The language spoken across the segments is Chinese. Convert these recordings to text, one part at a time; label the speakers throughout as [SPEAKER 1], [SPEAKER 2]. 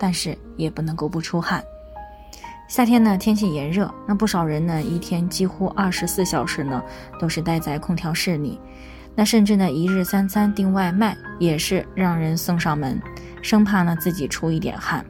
[SPEAKER 1] 但是也不能够不出汗。夏天呢，天气炎热，那不少人呢，一天几乎二十四小时呢，都是待在空调室里。那甚至呢，一日三餐订外卖也是让人送上门，生怕呢自己出一点汗。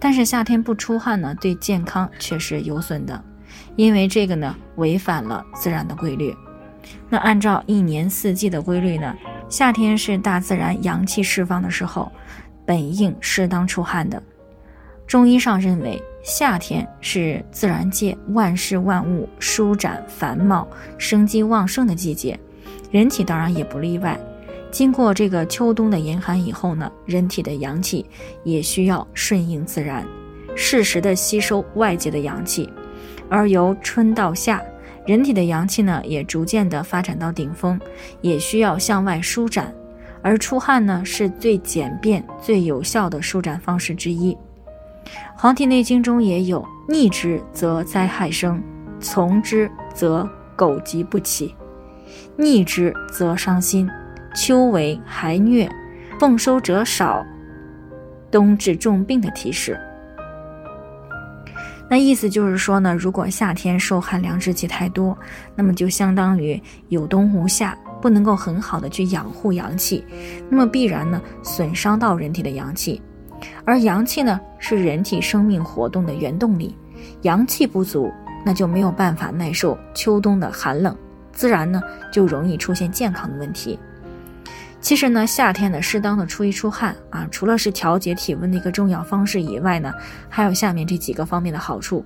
[SPEAKER 1] 但是夏天不出汗呢，对健康却是有损的，因为这个呢，违反了自然的规律。那按照一年四季的规律呢，夏天是大自然阳气释放的时候。本应适当出汗的，中医上认为，夏天是自然界万事万物舒展繁茂、生机旺盛的季节，人体当然也不例外。经过这个秋冬的严寒以后呢，人体的阳气也需要顺应自然，适时的吸收外界的阳气，而由春到夏，人体的阳气呢也逐渐的发展到顶峰，也需要向外舒展。而出汗呢，是最简便、最有效的舒展方式之一。《黄帝内经》中也有“逆之则灾害生，从之则苟疾不起；逆之则伤心，秋为寒疟，奉收者少，冬治重病”的提示。那意思就是说呢，如果夏天受寒凉之气太多，那么就相当于有冬无夏。不能够很好的去养护阳气，那么必然呢损伤到人体的阳气，而阳气呢是人体生命活动的原动力，阳气不足，那就没有办法耐受秋冬的寒冷，自然呢就容易出现健康的问题。其实呢，夏天呢适当的出一出汗啊，除了是调节体温的一个重要方式以外呢，还有下面这几个方面的好处。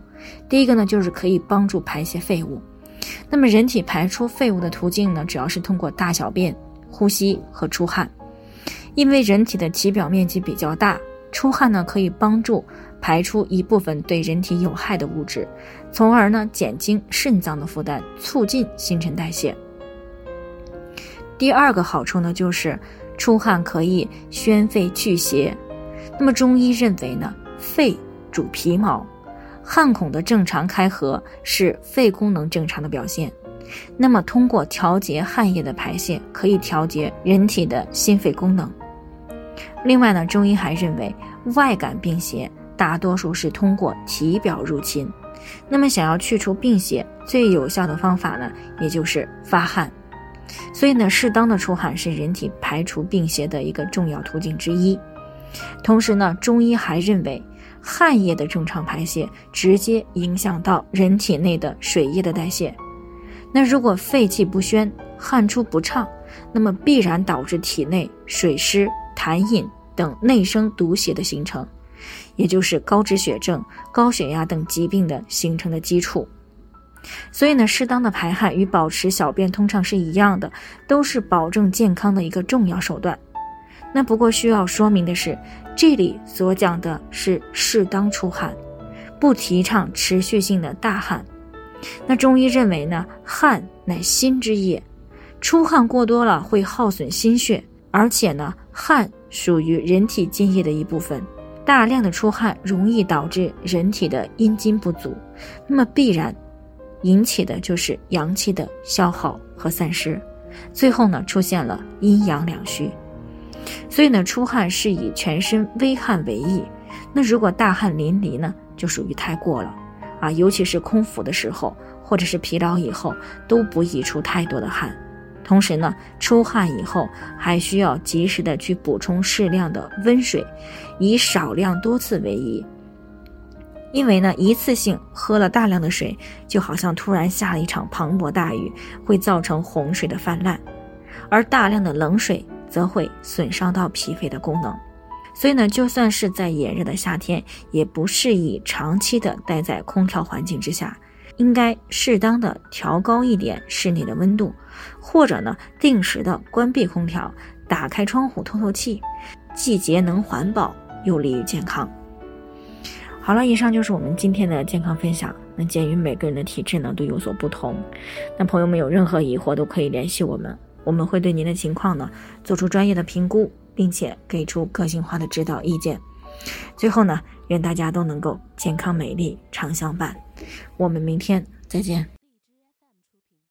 [SPEAKER 1] 第一个呢就是可以帮助排泄废物。那么，人体排出废物的途径呢，主要是通过大小便、呼吸和出汗。因为人体的体表面积比较大，出汗呢可以帮助排出一部分对人体有害的物质，从而呢减轻肾脏的负担，促进新陈代谢。第二个好处呢，就是出汗可以宣肺祛邪。那么中医认为呢，肺主皮毛。汗孔的正常开合是肺功能正常的表现，那么通过调节汗液的排泄，可以调节人体的心肺功能。另外呢，中医还认为外感病邪大多数是通过体表入侵，那么想要去除病邪，最有效的方法呢，也就是发汗。所以呢，适当的出汗是人体排除病邪的一个重要途径之一。同时呢，中医还认为。汗液的正常排泄，直接影响到人体内的水液的代谢。那如果肺气不宣，汗出不畅，那么必然导致体内水湿、痰饮等内生毒邪的形成，也就是高脂血症、高血压等疾病的形成的基础。所以呢，适当的排汗与保持小便通畅是一样的，都是保证健康的一个重要手段。那不过需要说明的是。这里所讲的是适当出汗，不提倡持续性的大汗。那中医认为呢，汗乃心之液，出汗过多了会耗损心血，而且呢，汗属于人体津液的一部分，大量的出汗容易导致人体的阴津不足，那么必然引起的就是阳气的消耗和散失，最后呢，出现了阴阳两虚。所以呢，出汗是以全身微汗为宜。那如果大汗淋漓呢，就属于太过了啊。尤其是空腹的时候，或者是疲劳以后，都不宜出太多的汗。同时呢，出汗以后还需要及时的去补充适量的温水，以少量多次为宜。因为呢，一次性喝了大量的水，就好像突然下了一场磅礴大雨，会造成洪水的泛滥；而大量的冷水。则会损伤到脾肺的功能，所以呢，就算是在炎热的夏天，也不适宜长期的待在空调环境之下，应该适当的调高一点室内的温度，或者呢，定时的关闭空调，打开窗户透透气，既节能环保，又利于健康。好了，以上就是我们今天的健康分享。那鉴于每个人的体质呢都有所不同，那朋友们有任何疑惑都可以联系我们，我们会对您的情况呢做出专业的评估，并且给出个性化的指导意见。最后呢，愿大家都能够健康美丽常相伴。我们明天再见。